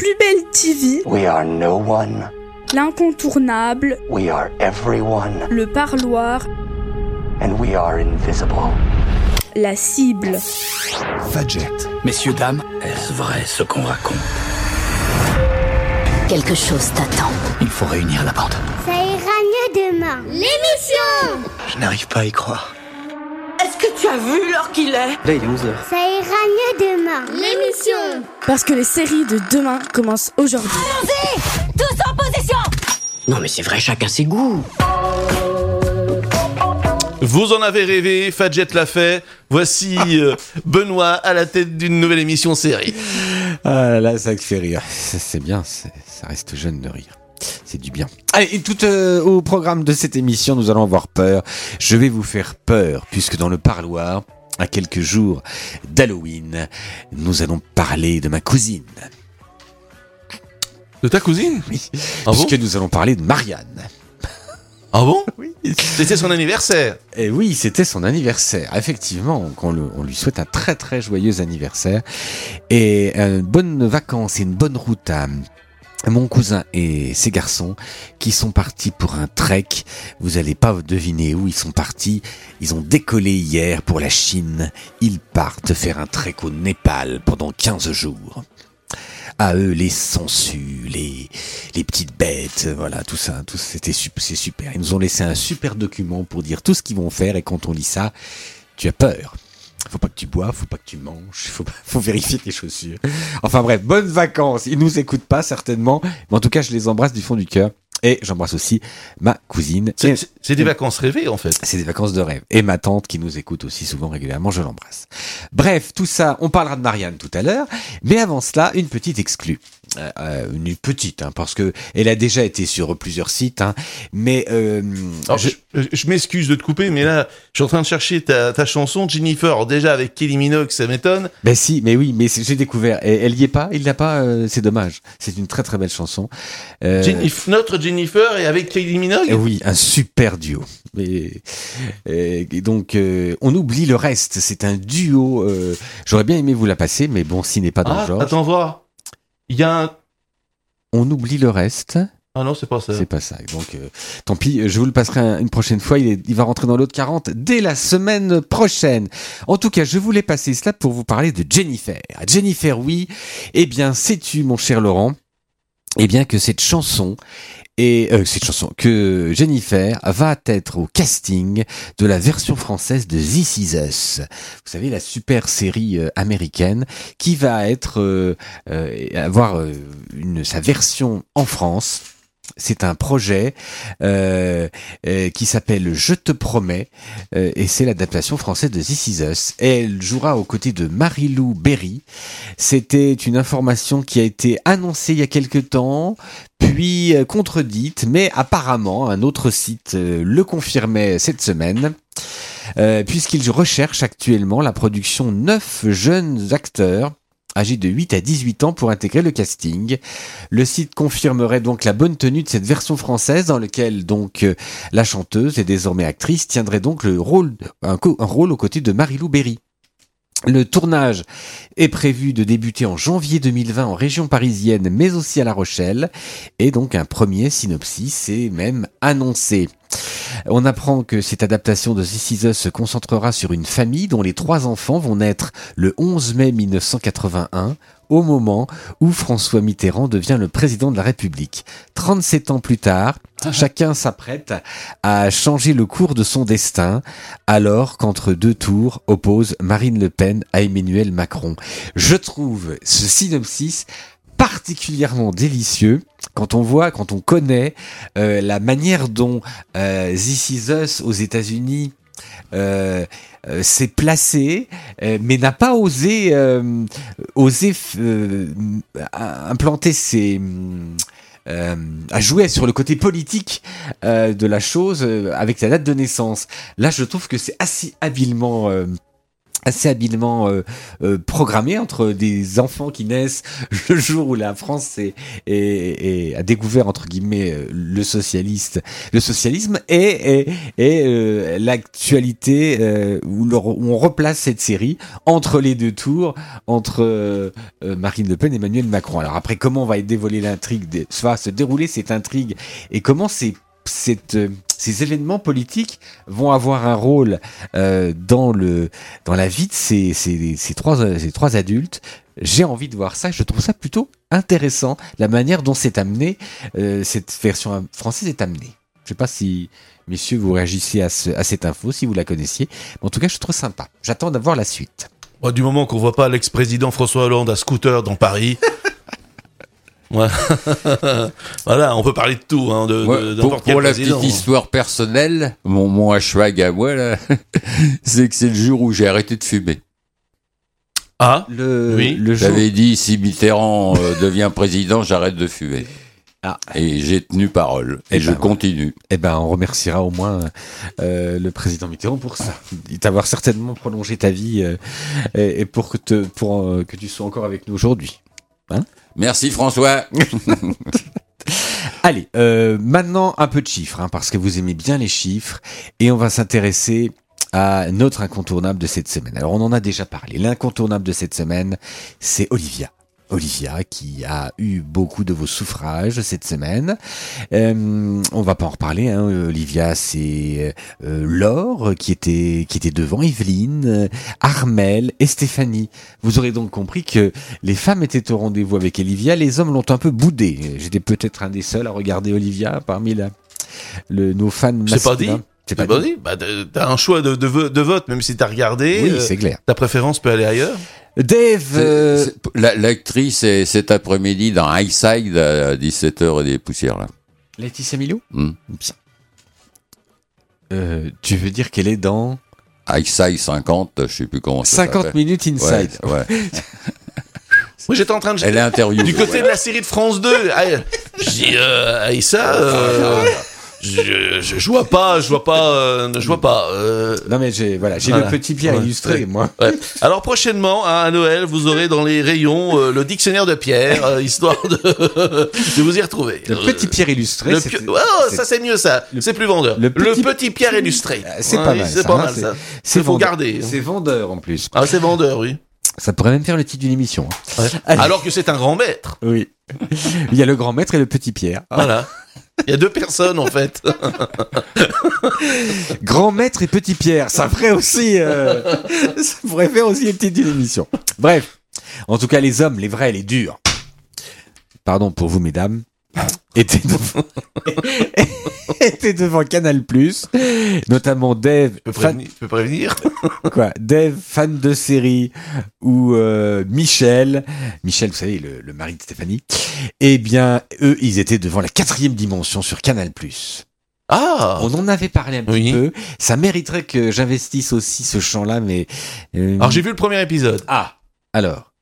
plus belle TV, We are no one. l'incontournable, We are everyone. le parloir, And we are invisible. la cible. Fadjet. Messieurs, dames, est-ce vrai ce qu'on raconte? Quelque chose t'attend. Il faut réunir la bande. Ça ira mieux demain. L'émission Je n'arrive pas à y croire. Que tu as vu l'heure qu'il est Là, il est 11h. Ça ira mieux demain. L'émission Parce que les séries de demain commencent aujourd'hui. Tous en position Non mais c'est vrai, chacun ses goûts. Vous en avez rêvé, Fadjet l'a fait. Voici euh, Benoît à la tête d'une nouvelle émission série. Ah là, ça fait rire. C'est bien, ça reste jeune de rire. C'est du bien. Allez, et tout euh, au programme de cette émission, nous allons avoir peur. Je vais vous faire peur, puisque dans le parloir, à quelques jours d'Halloween, nous allons parler de ma cousine. De ta cousine Oui. Ah bon puisque nous allons parler de Marianne. Ah bon Oui. C'était son anniversaire. Et oui, c'était son anniversaire. Effectivement, le- on lui souhaite un très très joyeux anniversaire et une bonne vacances et une bonne route à mon cousin et ses garçons qui sont partis pour un trek. Vous allez pas deviner où ils sont partis. Ils ont décollé hier pour la Chine. Ils partent faire un trek au Népal pendant 15 jours. À eux, les sangsues, les, les petites bêtes, voilà, tout ça, tout c'était c'est super. Ils nous ont laissé un super document pour dire tout ce qu'ils vont faire et quand on lit ça, tu as peur. Faut pas que tu bois, faut pas que tu manges, faut, pas- faut vérifier tes chaussures. Enfin bref, bonnes vacances. Ils nous écoutent pas certainement, mais en tout cas, je les embrasse du fond du cœur. Et j'embrasse aussi ma cousine. C'est des vacances rêvées en fait. c'est des vacances de rêve. Et ma tante qui nous écoute aussi souvent régulièrement, je l'embrasse. Bref, tout ça, on parlera de Marianne tout à l'heure. Mais avant cela, une petite exclue. Euh, euh, une petite, hein, parce que elle a déjà été sur plusieurs sites. Hein, mais euh, Alors, je- je je m'excuse de te couper, mais là, je suis en train de chercher ta, ta chanson Jennifer. Alors, déjà avec Kelly Minogue, ça m'étonne. ben si, mais oui, mais j'ai découvert. Et elle y est pas, il l'a pas. euh, c'est dommage. C'est une très très belle chanson. Euh, notre Jennifer et avec Kelly Minogue? Oui, un super duo. Et, et- et donc, euh, on oublie le reste. C'est un duo. euh, J'aurais bien aimé vous la passer, mais bon, s'il n'est pas dans Ah, le genre. attends voir. Il y a un. On oublie le reste. Ah non, c'est pas ça. C'est pas ça. Donc, euh, tant pis, je vous le passerai un- une prochaine fois. Il, est- il va rentrer dans l'autre 40 dès la semaine prochaine. En tout cas, je voulais passer cela pour vous parler de Jennifer. Jennifer, oui. Eh bien, sais-tu, mon cher Laurent, eh bien que cette chanson et euh, cette chanson que Jennifer va être au casting de la version française de This Is Us. Vous savez la super série euh, américaine qui va être euh, euh, avoir euh, une sa version en France. C'est un projet euh, euh, qui s'appelle Je te promets euh, et c'est l'adaptation française de This Is Us. Elle jouera aux côtés de Marie-Lou Berry. C'était une information qui a été annoncée il y a quelque temps, puis contredite, mais apparemment un autre site le confirmait cette semaine. Puisqu'il recherche actuellement la production neuf jeunes acteurs âgés de 8 à 18 ans pour intégrer le casting. Le site confirmerait donc la bonne tenue de cette version française dans laquelle donc euh, la chanteuse et désormais actrice tiendrait donc le rôle, un, rôle aux côtés de Marie-Lou Berry. Le tournage est prévu de débuter en janvier 2020 en région parisienne, mais aussi à La Rochelle. Et donc un premier synopsis est même annoncé. On apprend que cette adaptation de This se concentrera sur une famille dont les trois enfants vont naître le 11 mai 1981, au moment où François Mitterrand devient le président de la République. 37 ans plus tard, chacun s'apprête à changer le cours de son destin, alors qu'entre deux tours oppose Marine Le Pen à Emmanuel Macron. Je trouve ce synopsis particulièrement délicieux quand on voit, quand on connaît euh, la manière dont euh, This Is Us aux États-Unis euh, euh, s'est placé, euh, mais n'a pas osé, euh, osé euh, implanter ses euh, à jouer sur le côté politique euh, de la chose euh, avec la date de naissance. Là, je trouve que c'est assez habilement euh, assez habilement euh, euh, programmé entre des enfants qui naissent le jour où la France est, est- est- a découvert entre guillemets euh, le socialiste. Le socialisme et et, euh, l'actualité euh, où, où on replace cette série entre les deux tours entre euh, Marine Le Pen et Emmanuel Macron. Alors après comment va être dévoilée l'intrigue des- va se dérouler cette intrigue et comment ces cette, euh, ces événements politiques vont avoir un rôle euh, dans le dans la vie de ces, ces, ces trois ces trois adultes. J'ai envie de voir ça. Je trouve ça plutôt intéressant la manière dont c'est amené euh, cette version française est amenée. Je sais pas si messieurs vous réagissez à, ce- à cette info si vous la connaissiez. Mais en tout cas, je trouve sympa. J'attends d'avoir la suite. Bon, du moment qu'on voit pas l'ex-président François Hollande à scooter dans Paris. Ouais. voilà, on peut parler de tout, hein, de, Moi, de- pour quel pour la petite histoire personnelle, mon, mon hashtag à moi, là, c'est que c'est le jour où j'ai arrêté de fumer. Ah, Le, Oui. le J'avais dit, si Mitterrand euh, devient président, j'arrête de fumer. Ah. Et j'ai tenu parole. Et, Eh je ben, continue. Eh ben, on remerciera au moins euh, le président Mitterrand pour ça, d'avoir certainement prolongé ta vie euh, et, et pour que te, pour euh, que tu sois encore avec nous aujourd'hui. Merci François. Allez, euh, maintenant un peu de chiffres, hein, parce que vous aimez bien les chiffres, et on va s'intéresser à notre incontournable de cette semaine. Alors on en a déjà parlé. L'incontournable de cette semaine, c'est Olivia. Olivia qui a eu beaucoup de vos suffrages cette semaine. Euh, on va pas en reparler. Hein. Olivia, c'est euh, Laure qui était qui était devant Evelyne, Armel et Stéphanie. Vous aurez donc compris que les femmes étaient au rendez-vous avec Olivia, les hommes l'ont un peu boudé. J'étais peut-être un des seuls à regarder Olivia parmi la, le, nos fans C'est pas masculins. dit C'est t'as pas dit. dit Bah, t'as- un choix de, de, vo- de vote, même si t'as regardé. Oui, euh, c'est clair. ta préférence peut aller ailleurs. Dave, euh, L'actrice est cet après-midi dans Highside à 17h et des poussières. Là. Laetitia Milou. Bien. Euh, tu veux dire qu'elle est dans Highside 50, je sais plus comment ça 50 s'appelle. minutes inside Ouais, ouais. Moi, j'étais en train de. Elle est interviewée. Du côté de la série de France 2, ah, dis, euh, Aïssa, euh, je, je, je vois pas, je vois pas, euh, je vois pas. euh, Non mais j'ai voilà, j'ai Voilà. le petit Pierre Ouais. illustré moi. Ouais. Alors prochainement, hein, à Noël, vous aurez dans les rayons euh, le dictionnaire de Pierre, euh, histoire de, de vous y retrouver. Le petit Pierre illustré, pi- Oh, ça c'est mieux ça, c'est plus vendeur. le Le petit- Pierre illustré. Euh, c'est Ouais, pas mal, C'est ça, pas hein, mal c'est- ça. c'est faut garder. C'est vendeur en plus. Ah, c'est vendeur, oui. Ça pourrait même faire le titre d'une émission. hein. Alors que c'est un grand maître. Oui. Il y a le grand maître et le petit Pierre. Voilà. Il y a deux personnes en fait. Grand maître et petit Pierre, ça ferait aussi, euh, ça pourrait faire aussi titre d'une émission. Bref, en tout cas, les hommes, les vrais, les durs. Pardon pour vous, mesdames. Étaient devant, étaient devant Canal+, notamment Dave, Tu peux fan, prévenir. quoi, Dave, fan de série, ou euh, Michel, Michel, vous savez, le, le mari de Stéphanie, eh bien, eux, ils étaient devant la quatrième dimension sur Canal+. Ah. On en avait parlé un petit Oui. peu. Ça mériterait que j'investisse aussi ce champ-là, mais... euh, Alors j'ai vu le premier épisode. Ah, alors.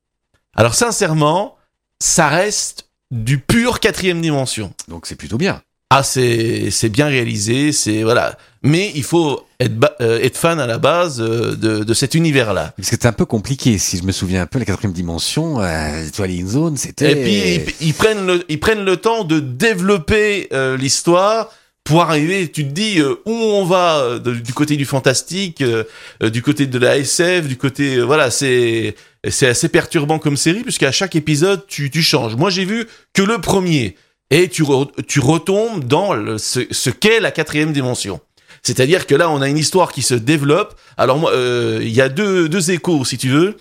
Alors sincèrement, ça reste du pur quatrième dimension. Donc c'est plutôt bien. Ah, c'est c'est bien réalisé, c'est voilà. Mais il faut être ba- euh, être fan à la base euh, de de cet univers-là. Parce que c'était un peu compliqué, si je me souviens un peu, la quatrième dimension, euh, Twilight Zone, c'était... Et puis ils, ils prennent le ils prennent le temps de développer euh, l'histoire pour arriver. Tu te dis euh, où on va euh, de- du côté du fantastique, euh, euh, du côté de la SF, du côté voilà. C'est c'est assez perturbant comme série puisqu'à chaque épisode tu tu changes. Moi j'ai vu que le premier et tu re- tu retombes dans le, ce, ce qu'est la quatrième dimension. C'est-à-dire que là, on a une histoire qui se développe. Alors moi, euh, il y a deux, deux échos, si tu veux.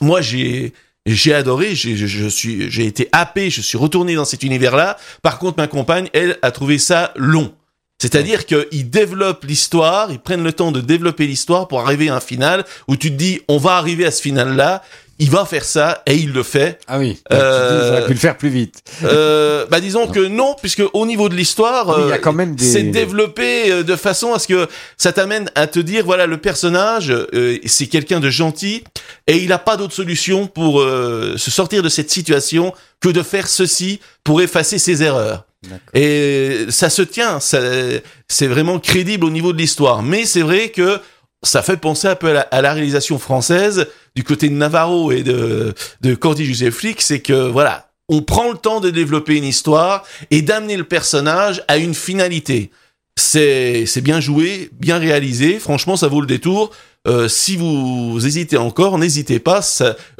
Moi, j'ai j'ai adoré, j'ai je, suis j'ai été happé, je suis retourné dans cet univers-là. Par contre, ma compagne, elle, a trouvé ça long. C'est-à-dire qu'ils développent l'histoire, ils prennent le temps de développer l'histoire pour arriver à un final où tu te dis, on va arriver à ce final-là, il va faire ça et il le fait. Ah oui, Euh, tu aurais pu le faire plus vite. Euh, bah disons que non, puisque au niveau de l'histoire, Oui, il y a euh, des- c'est développé euh, de façon à ce que ça t'amène à te dire voilà le personnage, euh, c'est quelqu'un de gentil et il n'a pas d'autre solution pour se sortir de cette situation que de faire ceci pour effacer ses erreurs. Et ça se tient, c'est vraiment crédible au niveau de l'histoire. Mais c'est vrai que ça fait penser un peu à la, réalisation française du côté de Navarro et de, Cordy Joseph Flick, c'est que voilà, on prend le temps de développer une histoire et d'amener le personnage à une finalité. C'est bien joué, bien réalisé. Franchement, ça vaut le détour. Euh, si vous hésitez encore, n'hésitez pas.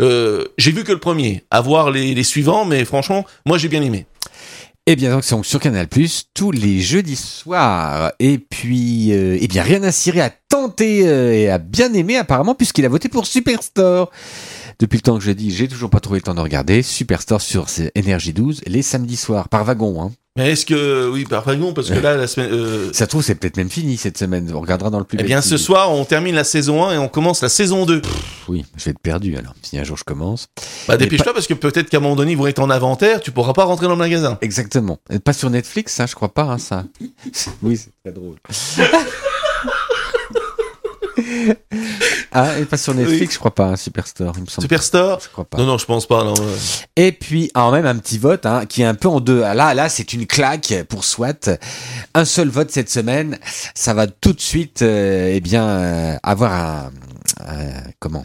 euh, j'ai vu que le premier. À voir les suivants, mais franchement, moi j'ai bien aimé. Et bien donc c'est sur Canal Plus tous les jeudis soirs. Et puis euh, eh bien rien à cirer, à tenter euh, et à bien aimer apparemment puisqu'il a voté pour Superstore. Depuis le temps que je dis, j'ai toujours pas trouvé le temps de regarder Superstore sur Énergie 12 les samedis soirs par wagon. Hein. Mais est-ce que oui, par contre, parce que là, la semaine. euh, Ça se trouve c'est peut-être même fini cette semaine. On regardera dans le plus. eh bien, ce TV. soir, on termine la saison 1 et on commence la saison 2. Oui, je vais être perdu alors. Si un jour je commence. Bah, dépêche-toi parce que peut-être qu'à un moment donné, ils vont être en inventaire, tu pourras pas rentrer dans le magasin. Exactement. Et Pas sur Netflix, ça, je crois pas, hein, ça. oui, c'est très drôle. ah, et pas sur Netflix, Oui. je crois pas, hein, Superstore, il me semble. Superstore Je crois pas. Non, non, je pense pas. Non. Et puis, en même un petit vote hein, qui est un peu en deux. Ah, Là, là, c'est une claque pour SWAT. Un seul vote cette semaine, ça va tout de suite, euh, eh bien, euh, avoir un, un- comment?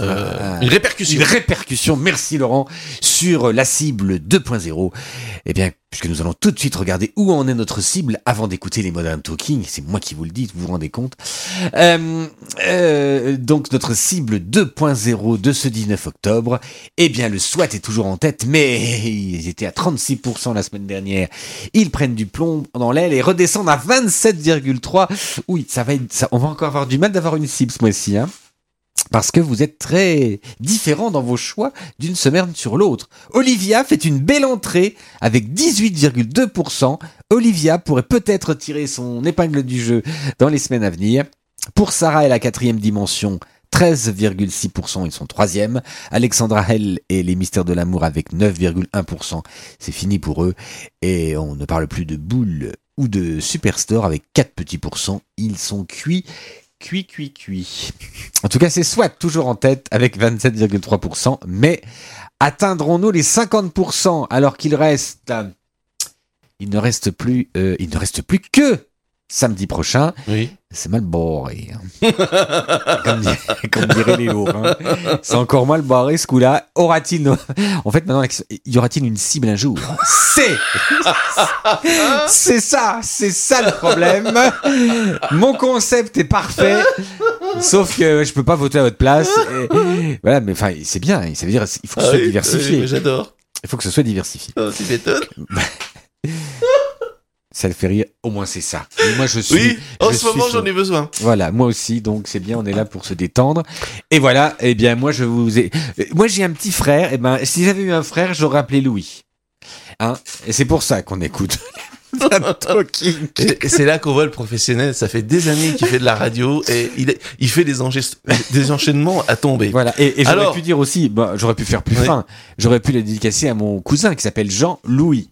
Euh, Ah. une répercussion. une répercussion, merci Laurent, sur la cible 2.0. Eh bien, puisque nous allons tout de suite regarder où en est notre cible avant d'écouter les Modern Talking, c'est moi qui vous le dis, vous vous rendez compte. Euh, euh, donc notre cible 2.0 de ce 19 octobre, eh bien le SWAT est toujours en tête, mais ils étaient à 36% la semaine dernière. Ils prennent du plomb dans l'aile et redescendent à 27,3. Oui, ça va être, ça, on va encore avoir du mal d'avoir une cible ce mois-ci, hein. Parce que vous êtes très différents dans vos choix d'une semaine sur l'autre. Olivia fait une belle entrée avec 18,2%. Olivia pourrait peut-être tirer son épingle du jeu dans les semaines à venir. Pour Sarah et la quatrième dimension, 13,6%, ils sont troisième. Alexandra Hell et les mystères de l'amour avec 9,1%, c'est fini pour eux. Et on ne parle plus de boule ou de superstore avec 4 petits pourcents, ils sont cuits cuit, cuit, cuit. En tout cas, c'est soit toujours en tête avec 27,3%, mais atteindrons-nous les 50% alors qu'il reste, euh, il ne reste plus, euh, il ne reste plus que samedi prochain. Oui. C'est mal barré. hein. comme, di- comme dirait Léo. hein. C'est encore mal barré ce coup-là. Aura-t-il. no- En fait, maintenant, y aura-t-il une cible un jour? C'est C'est ça C'est ça le problème Mon concept est parfait, sauf que je peux pas voter à votre place. Et- voilà, mais enfin, c'est bien. Ça veut dire il faut que ce Ah soit oui, diversifié. oui, J'adore. Il faut que ce soit diversifié. Oh, tu m'étonnes. Ça le fait rire. Au moins, c'est ça. Et moi, je suis. Oui, en je ce moment, j'en ai besoin. Voilà, moi aussi, donc c'est bien, on est là pour se détendre. Et voilà, eh bien moi je vous ai, euh, moi j'ai un petit frère. Et ben si j'avais eu un frère, j'aurais appelé Louis. Hein Et c'est pour ça qu'on écoute. C'est là qu'on voit le professionnel. Ça fait des années qu'il fait de la radio et il, est- il fait des, des enchaînements à tomber. Voilà. Et, et j'aurais pu dire aussi, bah, j'aurais pu faire plus fin. J'aurais pu le dédicacer à mon cousin qui s'appelle Jean Louis.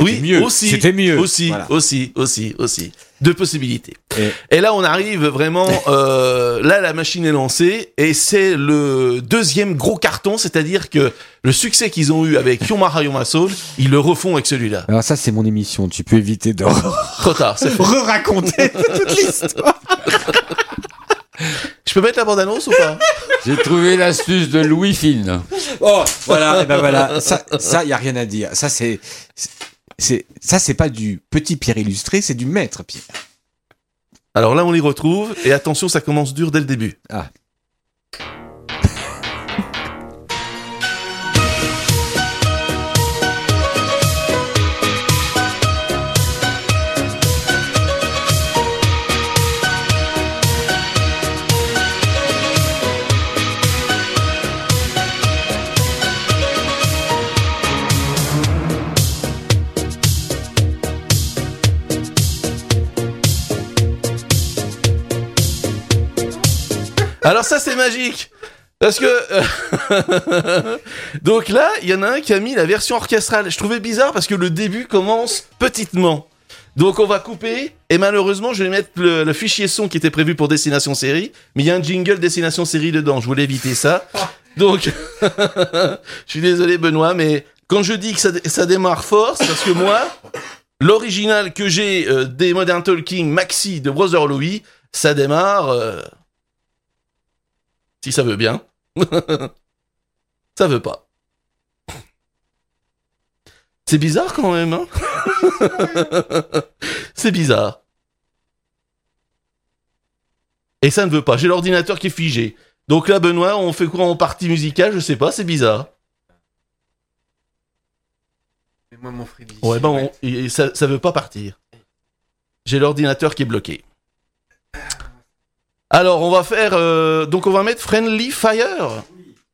Oui, mieux. aussi. C'était mieux. Aussi, Voilà. aussi, aussi, aussi. Deux possibilités. Et- Et là, on arrive vraiment. euh, là, la machine est lancée et c'est le deuxième gros carton, c'est-à-dire que le succès qu'ils ont eu avec Yomara Yoma Soul, ils le refont avec celui-là. Alors ça c'est mon émission. Tu peux éviter de Trop tard, re-raconter toute l'histoire. Je peux mettre la bande-annonce ou pas? J'ai trouvé l'astuce de Louis Fine. Oh, voilà, et ben voilà, ça, ça, y a rien à dire. Ça, c'est, c'est, ça, c'est pas du petit Pierre illustré, c'est du maître Pierre. Alors là, on les retrouve et attention, ça commence dur dès le début. Ah. Ça, c'est magique. Parce que euh, donc là, il y en a un qui a mis la version orchestrale. Je trouvais bizarre parce que le début commence petitement. Donc on va couper et malheureusement je vais mettre le, fichier son qui était prévu pour destination série, mais il y a un jingle destination série dedans. Je voulais éviter ça. Donc je suis désolé Benoît, mais quand je dis que ça démarre fort, c'est parce que moi, l'original que j'ai euh, des Modern Talking Maxi de Brother Louis, ça démarre. euh, Si ça veut bien. ça veut pas. C'est bizarre quand même, hein C'est bizarre. Et ça ne veut pas. J'ai l'ordinateur qui est figé. Donc là, Benoît, on fait quoi en partie musicale? Je sais pas, c'est bizarre. Moi, mon Freddy. Ouais, ben, on- ça, ça veut pas partir. J'ai l'ordinateur qui est bloqué. Alors, on va faire. euh, donc, on va mettre Friendly Fire.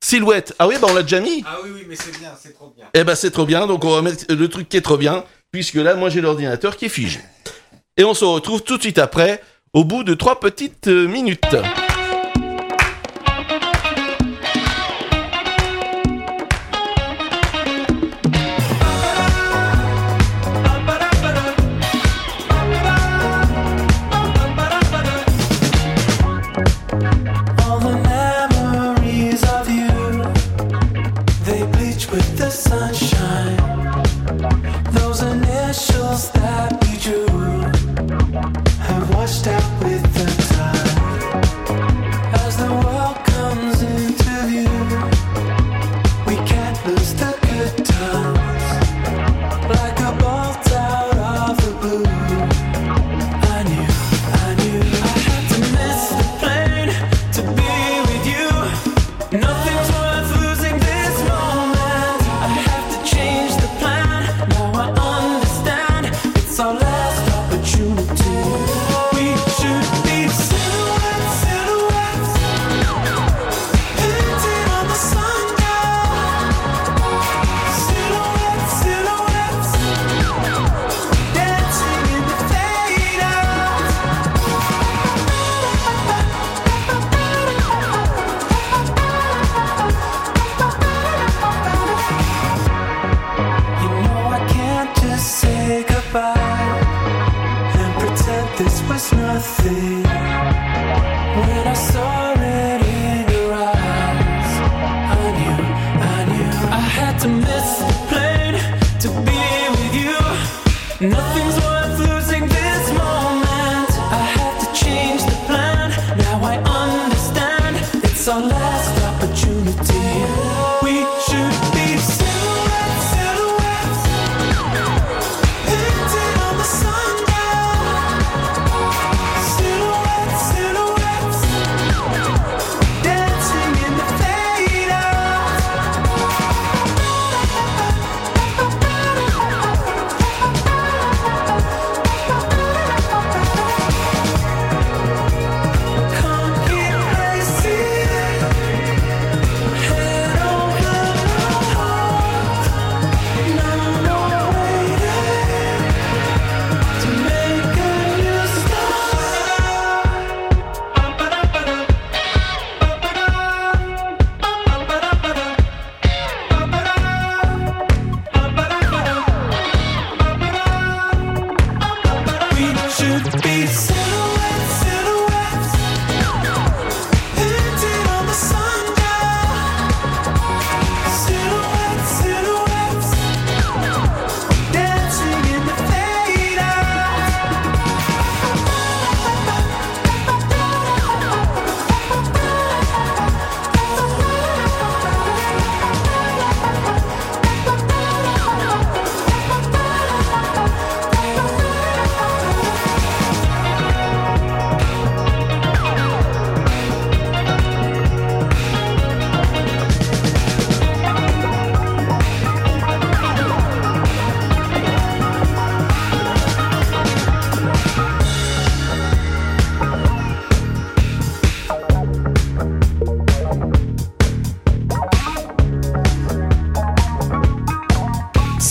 Silhouette. Ah oui, ben, on l'a déjà mis. Ah oui, oui, mais c'est bien, c'est trop bien. Eh ben, c'est trop bien. Donc, on va mettre le truc qui est trop bien. Puisque là, moi, j'ai l'ordinateur qui est figé. Et on se retrouve tout de suite après, au bout de trois petites euh, minutes.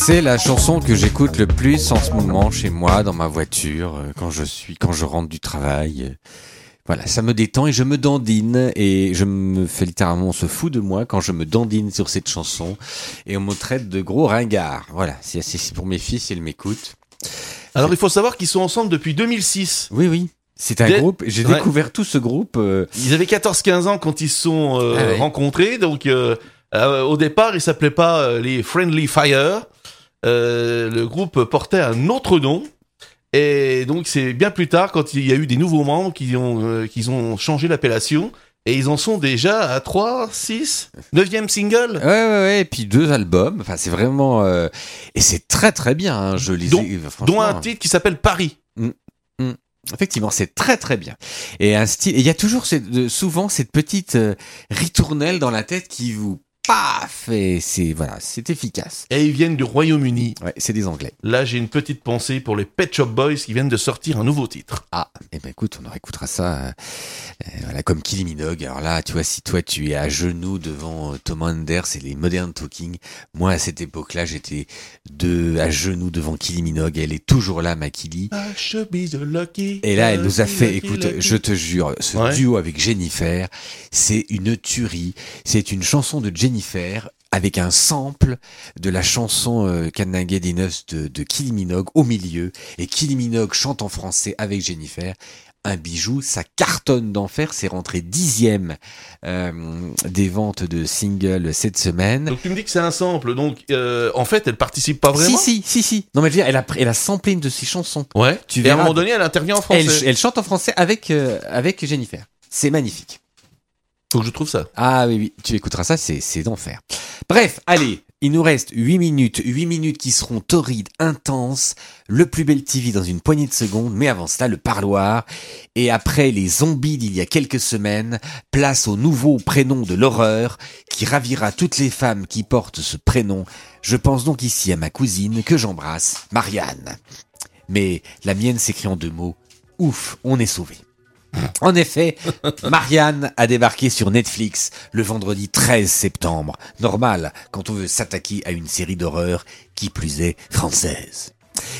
C'est la chanson que j'écoute le plus en ce moment chez moi, dans ma voiture, euh, quand je suis, quand je rentre du travail. Voilà, ça me détend et je me dandine et je me fais littéralement, on se fout de moi quand je me dandine sur cette chanson et on me traite de gros ringard. Voilà, c'est pour mes fils, ils m'écoutent. Alors, il faut savoir qu'ils sont ensemble depuis 2006. Oui, oui. C'est un groupe, j'ai Ouais. découvert tout ce groupe. euh, Ils avaient 14-15 ans quand ils se sont euh, Ah ouais. rencontrés. Donc, euh, au départ, ils s'appelaient pas les Friendly Fire. Euh, le groupe portait un autre nom. Et donc c'est bien plus tard quand il y a eu des nouveaux membres qui ont euh, ont changé l'appellation et ils en sont déjà à 3, 6, 9e single. Ouais, ouais, ouais, et puis deux albums. Enfin, c'est vraiment. euh, Et c'est très, très bien. hein, Je les Dont- un titre qui s'appelle Paris. Effectivement, c'est très très bien. Et un style. Il y a toujours cette, souvent cette petite ritournelle dans la tête qui vous paf et c'est voilà, c'est efficace. Et ils viennent du Royaume-Uni. Ouais, c'est des Anglais. Là, j'ai une petite pensée pour les Pet Shop Boys qui viennent de sortir un nouveau titre. Ah, eh ben écoute, on en écoutera ça. euh, euh, voilà, comme Kylie Minogue. Alors là, tu vois, si toi tu es à genoux devant euh, Thomas Anders et les Modern Talking, moi à cette époque-là, j'étais de à genoux devant Kylie Minogue. Elle est toujours là, ma Kylie. The lucky, Et là, elle nous a fait, lucky, écoute, lucky. je te jure, ce Ouais. duo avec Jennifer, c'est une tuerie. C'est une chanson de Jennifer avec un sample de la chanson euh, Canada Dinos de, de Kylie Minogue au milieu. Et Kylie Minogue chante en français avec Jennifer. Un bijou, ça cartonne d'enfer, c'est rentré dixième euh, des ventes de singles cette semaine. Donc tu me dis que c'est un sample, donc euh, en fait elle participe pas vraiment? Si, si, si, si. Non, mais je veux dire, elle a, elle a samplé une de ses chansons. Ouais. Tu Et à un moment donné elle intervient en français. Elle, elle chante en français avec, euh, avec Jennifer. C'est magnifique. Faut que je trouve ça. Ah oui, tu écouteras ça, c'est, c'est d'enfer. Bref, allez, il nous reste 8 minutes, 8 minutes qui seront torrides, intenses, le plus bel TV dans une poignée de secondes, mais avant cela, le parloir. Et après les zombies d'il y a quelques semaines, place au nouveau prénom de l'horreur qui ravira toutes les femmes qui portent ce prénom. Je pense donc ici à ma cousine que j'embrasse, Marianne. Mais la mienne s'écrit en deux mots. Ouf, on est sauvé. En effet, Marianne a débarqué sur Netflix le vendredi 13 septembre. Normal quand on veut s'attaquer à une série d'horreur qui plus est française.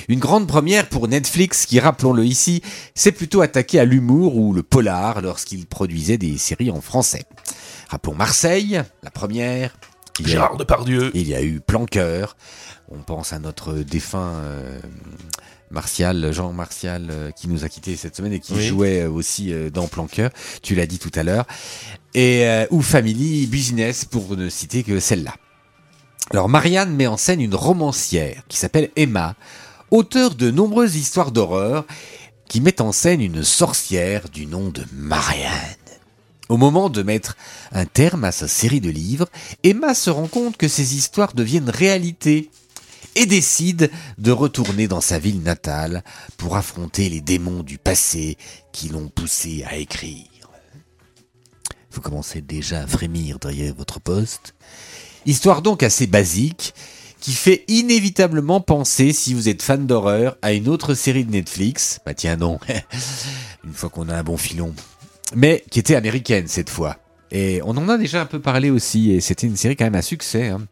Une grande première pour Netflix qui, rappelons-le ici, s'est plutôt attaqué à l'humour ou le polar lorsqu'il produisait des séries en français. Rappelons Marseille, la première. Il y a- Gérard Depardieu. il y a eu Planqueur. On pense à notre défunt euh, Martial, Jean Martial, euh, qui nous a quittés cette semaine et qui Oui. jouait euh, aussi euh, dans Planqueur. Tu l'as dit tout à l'heure. Et euh, ou Family Business pour ne citer que celle-là. Alors Marianne met en scène une romancière qui s'appelle Emma, auteure de nombreuses histoires d'horreur qui met en scène une sorcière du nom de Marianne. Au moment de mettre un terme à sa série de livres, Emma se rend compte que ces histoires deviennent réalité et décide de retourner dans sa ville natale pour affronter les démons du passé qui l'ont poussé à écrire. Vous commencez déjà à frémir derrière votre poste. Histoire donc assez basique, qui fait inévitablement penser, si vous êtes fan d'horreur, à une autre série de Netflix. Bah tiens non, une fois qu'on a un bon filon. Mais qui était américaine cette fois. Et on en a déjà un peu parlé aussi, et c'était une série quand même à succès. hein.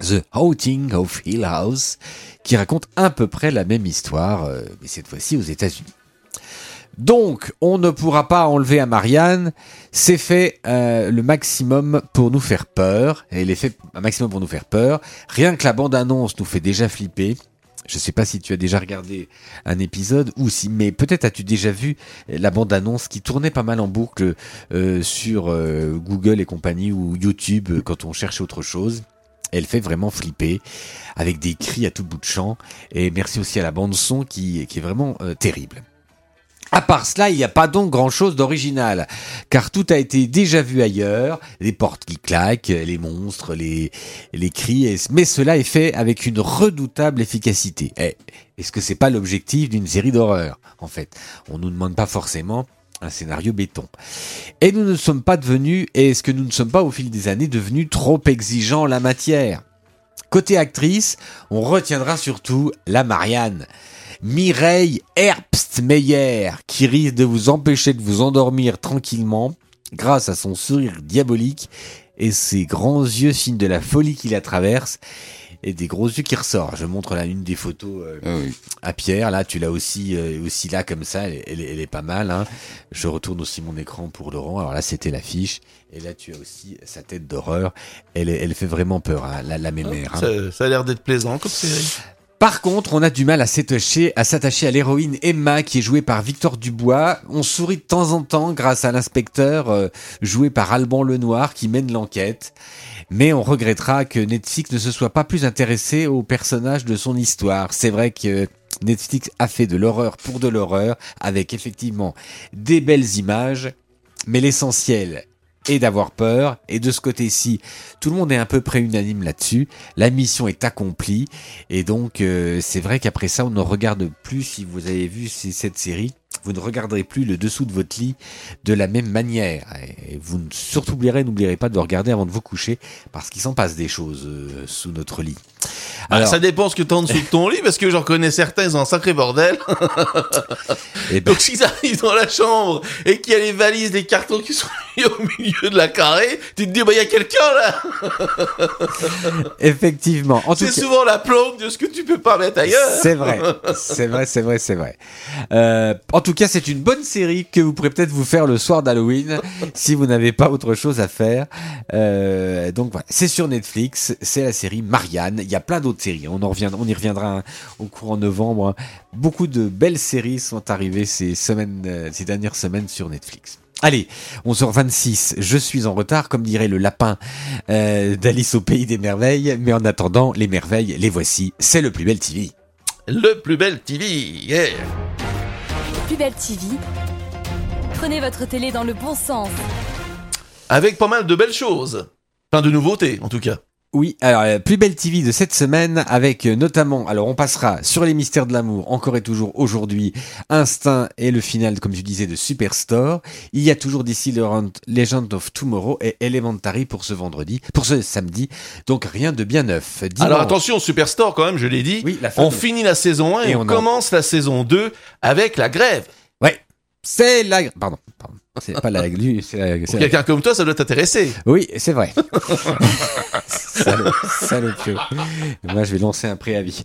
The Haunting of Hill House, qui raconte à peu près la même histoire, euh, mais cette fois-ci aux États-Unis. Donc, on ne pourra pas enlever à Marianne. C'est fait euh, le maximum pour nous faire peur. Elle est fait un maximum pour nous faire peur. Rien que la bande-annonce nous fait déjà flipper. Je sais pas si tu as déjà regardé un épisode ou si, mais peut-être as-tu déjà vu la bande-annonce qui tournait pas mal en boucle euh, sur Google et compagnie ou YouTube quand on cherche autre chose. Elle fait vraiment flipper avec des cris à tout bout de champ. Et merci aussi à la bande son qui, est vraiment euh, terrible. À part cela, il n'y a pas donc grand-chose d'original, car tout a été déjà vu ailleurs, les portes qui claquent, les monstres, les, cris, mais cela est fait avec une redoutable efficacité. Eh, Est-ce que c'est pas l'objectif d'une série d'horreur En fait, on nous demande pas forcément un scénario béton. Et nous ne sommes pas devenus, et est-ce que nous ne sommes pas au fil des années devenus trop exigeants en la matière Côté actrice, on retiendra surtout la Marianne. Mireille Herbstmeyer, qui risque de vous empêcher de vous endormir tranquillement grâce à son sourire diabolique et ses grands yeux signe de la folie qui la traverse et des gros yeux qui ressortent. Je montre là une des photos euh, Ah oui. à Pierre. Là, tu l'as aussi euh, aussi là comme ça. Elle, elle est- elle est pas mal. Hein. Je retourne aussi mon écran pour Laurent. Alors là, c'était l'affiche. Et là, tu as aussi sa tête d'horreur. Elle, elle fait vraiment peur, hein, la, la mémère. hein. Ça, ça a l'air d'être plaisant comme série. Par contre, on a du mal à s'attacher à s'attacher à l'héroïne Emma qui est jouée par Victor Dubois. On sourit de temps en temps grâce à l'inspecteur euh, joué par Alban Lenoir qui mène l'enquête. Mais on regrettera que Netflix ne se soit pas plus intéressé au personnage de son histoire. C'est vrai que Netflix a fait de l'horreur pour de l'horreur, avec effectivement des belles images, mais l'essentiel est d'avoir peur. Et de ce côté-ci, tout le monde est à peu près unanime là-dessus. La mission est accomplie. Et donc, euh, c'est vrai qu'après ça, on ne regarde plus, si vous avez vu cette série, vous ne regarderez plus le dessous de votre lit de la même manière. Et vous ne- surtout oublierez, n'oublierez pas de regarder avant de vous coucher, parce qu'il s'en passe des choses euh, sous notre lit. Alors, ça dépend ce que t'as en dessous de ton lit, parce que j'en connais certains, ils ont un sacré bordel. Eh ben, Donc s'ils arrivent dans la chambre et qu'il y a les valises, les cartons qui sont mis au milieu de la carré, tu te dis, bah il y a quelqu'un là effectivement. C'est cas- souvent la planque de ce que tu peux pas mettre ailleurs. C'est vrai, c'est vrai, c'est vrai, c'est vrai. Euh, en tout cas, c'est une bonne série que vous pourrez peut-être vous faire le soir d'Halloween si vous n'avez pas autre chose à faire. Euh, donc voilà, c'est sur Netflix, c'est la série Marianne. Il y a plein d'autres séries. On en revient, on y reviendra hein, au courant novembre. hein. Beaucoup de belles séries sont arrivées ces semaines, euh, ces dernières semaines sur Netflix. Allez, 11h26, je suis en retard, comme dirait le lapin euh, d'Alice au pays des merveilles, mais en attendant, les merveilles, les voici, c'est le plus bel TV. Le plus bel TV, yeah. Plus belle TV. Prenez votre télé dans le bon sens. Avec pas mal de belles choses. Plein de nouveautés, en tout cas. Oui, alors euh, plus belle TV de cette semaine avec euh, notamment, alors on passera sur les mystères de l'amour encore et toujours aujourd'hui, Instinct et le final comme tu disais de Superstore. Il y a toujours d'ici le Legend of Tomorrow et Elementary pour ce vendredi, pour ce samedi. Donc rien de bien neuf. Dimanche. Alors attention, Superstore quand même, je l'ai dit. Oui, la fin on finit la saison 1 et, Et on, on en- commence la saison 2 avec la grève. Ouais, c'est la, pardon, pardon. C'est pas la glu, c'est la, Pour quelqu'un comme toi, ça doit t'intéresser. Oui, c'est vrai. Salopio. Moi, je vais lancer un préavis.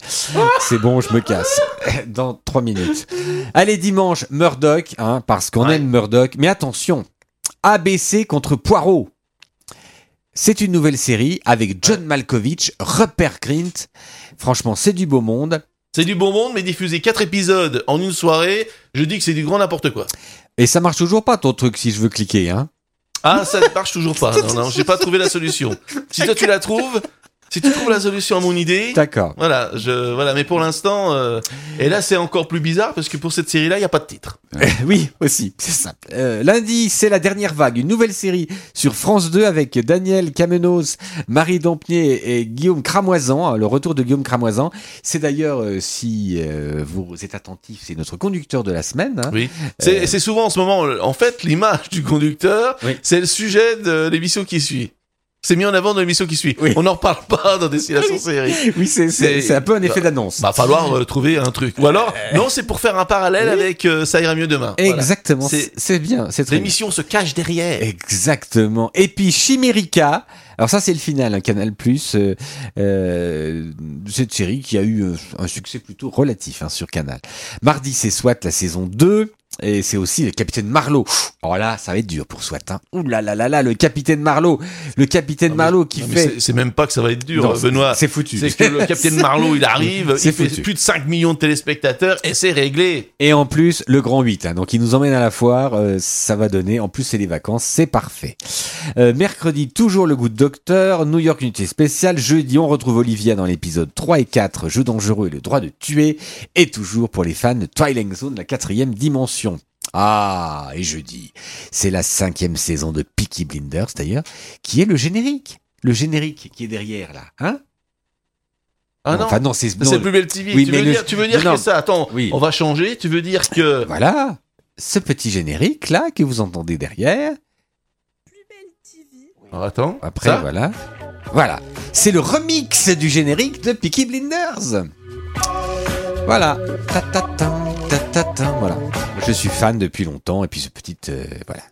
C'est bon, je me casse. Dans trois minutes. Allez, dimanche, Murdoch, hein, parce qu'on Ouais. aime Murdoch. Mais attention, ABC contre Poirot. C'est une nouvelle série avec John Malkovich, Rupert Grint. Franchement, c'est du beau monde. C'est du bon monde, mais diffuser quatre épisodes en une soirée, je dis que c'est du grand n'importe quoi. Et ça marche toujours pas ton truc si je veux cliquer, hein? Ah, ça ne marche toujours pas. Non, non, j'ai pas trouvé la solution. Si toi tu la trouves, si tu trouves la solution à mon idée, D'accord. voilà, je, voilà. Mais pour l'instant, euh, et là c'est encore plus bizarre parce que pour cette série-là, il y a pas de titre. oui, aussi, c'est simple. Euh, lundi, c'est la dernière vague, une nouvelle série sur France 2 avec Daniel Kamenos, Marie Dampnier et Guillaume Cramoisan, hein, le retour de Guillaume Cramoisan. C'est d'ailleurs, euh, si euh, vous êtes attentif, c'est notre conducteur de la semaine. hein. Oui. C'est c'est souvent en ce moment, en fait, l'image du conducteur, Oui. c'est le sujet de l'émission qui suit. C'est mis en avant dans l'émission qui suit. Oui. On n'en parle pas dans Destination Série. Oui, c'est- un peu un effet d'annonce. Va falloir euh, trouver un truc. Ou alors, non, c'est pour faire un parallèle avec euh, Ça ira mieux demain. Exactement, C'est- bien, c'est très bien. L'émission se cache derrière. Exactement. Et puis Chimérica. Alors ça c'est le final, un Canal Plus, euh, euh, de cette série qui a eu euh, un succès plutôt relatif hein, sur Canal. Mardi c'est Swat la saison 2 et c'est aussi le capitaine Marlowe. Alors là ça va être dur pour Swat. Hein. Ouh là là là là, le capitaine Marlowe, le capitaine Marlowe qui Non, fait. c'est- même pas que ça va être dur, Non, Benoît. C'est foutu. C'est que le capitaine Marlowe, il arrive, il fait plus de 5 millions de téléspectateurs et c'est réglé. Et en plus, le grand 8, hein, donc il nous emmène à la foire, euh, ça va donner, en plus c'est les vacances, c'est parfait. Euh, mercredi, toujours le goût de docteur, New York Unité spéciale, jeudi on retrouve Olivia dans l'épisode 3 et 4, Jeu dangereux et le droit de tuer, et toujours pour les fans de Twilight Zone, la quatrième dimension. Ah, et jeudi, c'est la cinquième saison de Peaky Blinders d'ailleurs, qui est le générique. Le générique qui est derrière là, hein? Ah non, Enfin non, c'est... plus belle TV. Oui, tu, mais veux le- dire, tu veux dire non, que ça, attends, Oui. on va changer, tu veux dire que... Voilà, ce petit générique là que vous entendez derrière. Alors, attends, Après, ça voilà. Voilà. C'est le remix du générique de Peaky Blinders. Voilà. Ta ta ta, ta, Voilà. Je suis fan depuis longtemps et puis ce petit euh, voilà.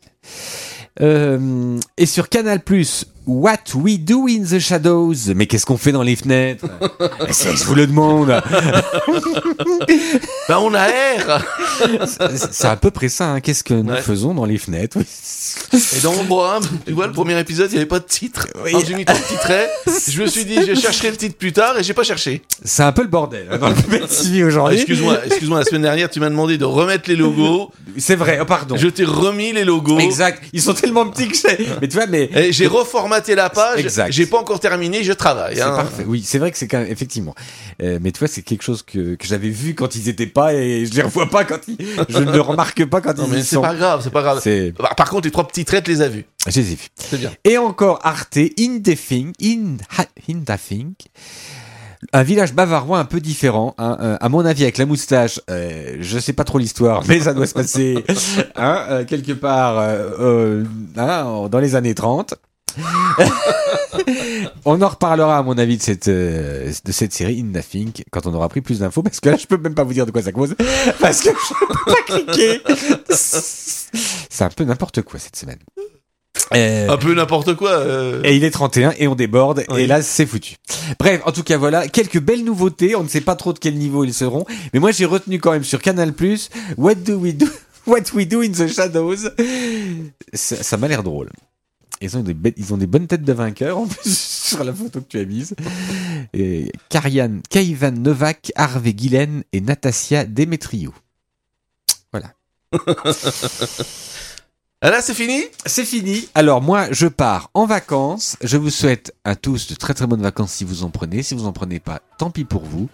Euh, et sur Canal What We Do in the Shadows. Mais qu'est-ce qu'on fait dans les fenêtres? Je vous le demande. Ben on aère C'est c'est à peu près ça. hein. Qu'est-ce que nous Ouais. faisons dans les fenêtres? Et dans mon bras, tu vois, le premier épisode, il n'y avait pas de titre. Oui. J'ai mis ton titrait, je me suis dit, je chercherai le titre plus tard et j'ai pas cherché. C'est un peu le bordel hein, dans le Ah, aujourd'hui. excuse-moi, excuse-moi, la semaine dernière, tu m'as demandé de remettre les logos. C'est vrai. Oh, pardon. Je t'ai remis les logos. Exact. Ils sont tellement petits que j'ai. Mais tu vois, mais j'ai reformaté la page. Exact. J'ai pas encore terminé, je travaille. C'est hein. parfait. Oui, c'est vrai que c'est quand même, effectivement. Euh, mais tu vois, c'est quelque chose que, que j'avais vu quand ils étaient pas et je les revois pas quand ils, je ne le remarque pas quand Non, ils mais y c'est sont. pas grave, c'est pas grave. C'est, Bah, Par contre, les trois petits traits, tu les as vus. je les ai vus. C'est bien. Et encore Arte, in the Fink, in, the. Un village bavarois un peu différent, hein, euh, à mon avis avec la moustache. Euh, je sais pas trop l'histoire, mais ça doit se passer hein, euh, quelque part hein, dans les années 30. on en reparlera à mon avis de cette euh, de cette série In Fink quand on aura pris plus d'infos parce que là je peux même pas vous dire de quoi ça cause parce que je peux pas cliquer. C'est un peu n'importe quoi cette semaine. Euh, Un peu n'importe quoi. euh. et il est 31 et on déborde Oui. et là c'est foutu. Bref, en tout cas voilà, quelques belles nouveautés, on ne sait pas trop de quel niveau ils seront, mais moi j'ai retenu quand même sur Canal+, What do we do What we do in the shadows. Ça, ça m'a l'air drôle. Ils ont, des be- ils ont des bonnes têtes de vainqueurs en plus sur la photo que tu as mise. Et Karian, Kaivan Novak, Harvey Guilen et Natasia Demetriou. Voilà. Ah là, c'est fini? C'est fini. Alors moi, je pars en vacances. Je vous souhaite à tous de très très bonnes vacances si vous en prenez. Si vous en prenez pas, tant pis pour vous.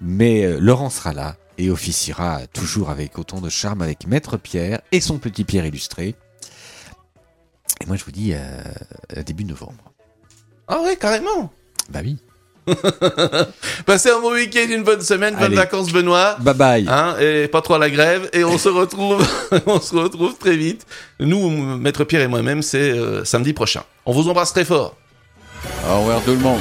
Mais euh, Laurent sera là et officiera toujours avec autant de charme avec Maître Pierre et son petit Pierre illustré. Et moi, je vous dis euh, début novembre. Ah ouais, carrément. Bah oui. Passez un bon week-end, une bonne semaine, bonnes Allez. vacances, Benoît. Bye bye. Hein, et pas trop à la grève. Et on se retrouve, on se retrouve très vite. Nous, Maître Pierre et moi-même, c'est euh, samedi prochain. On vous embrasse très fort. Au revoir tout le monde.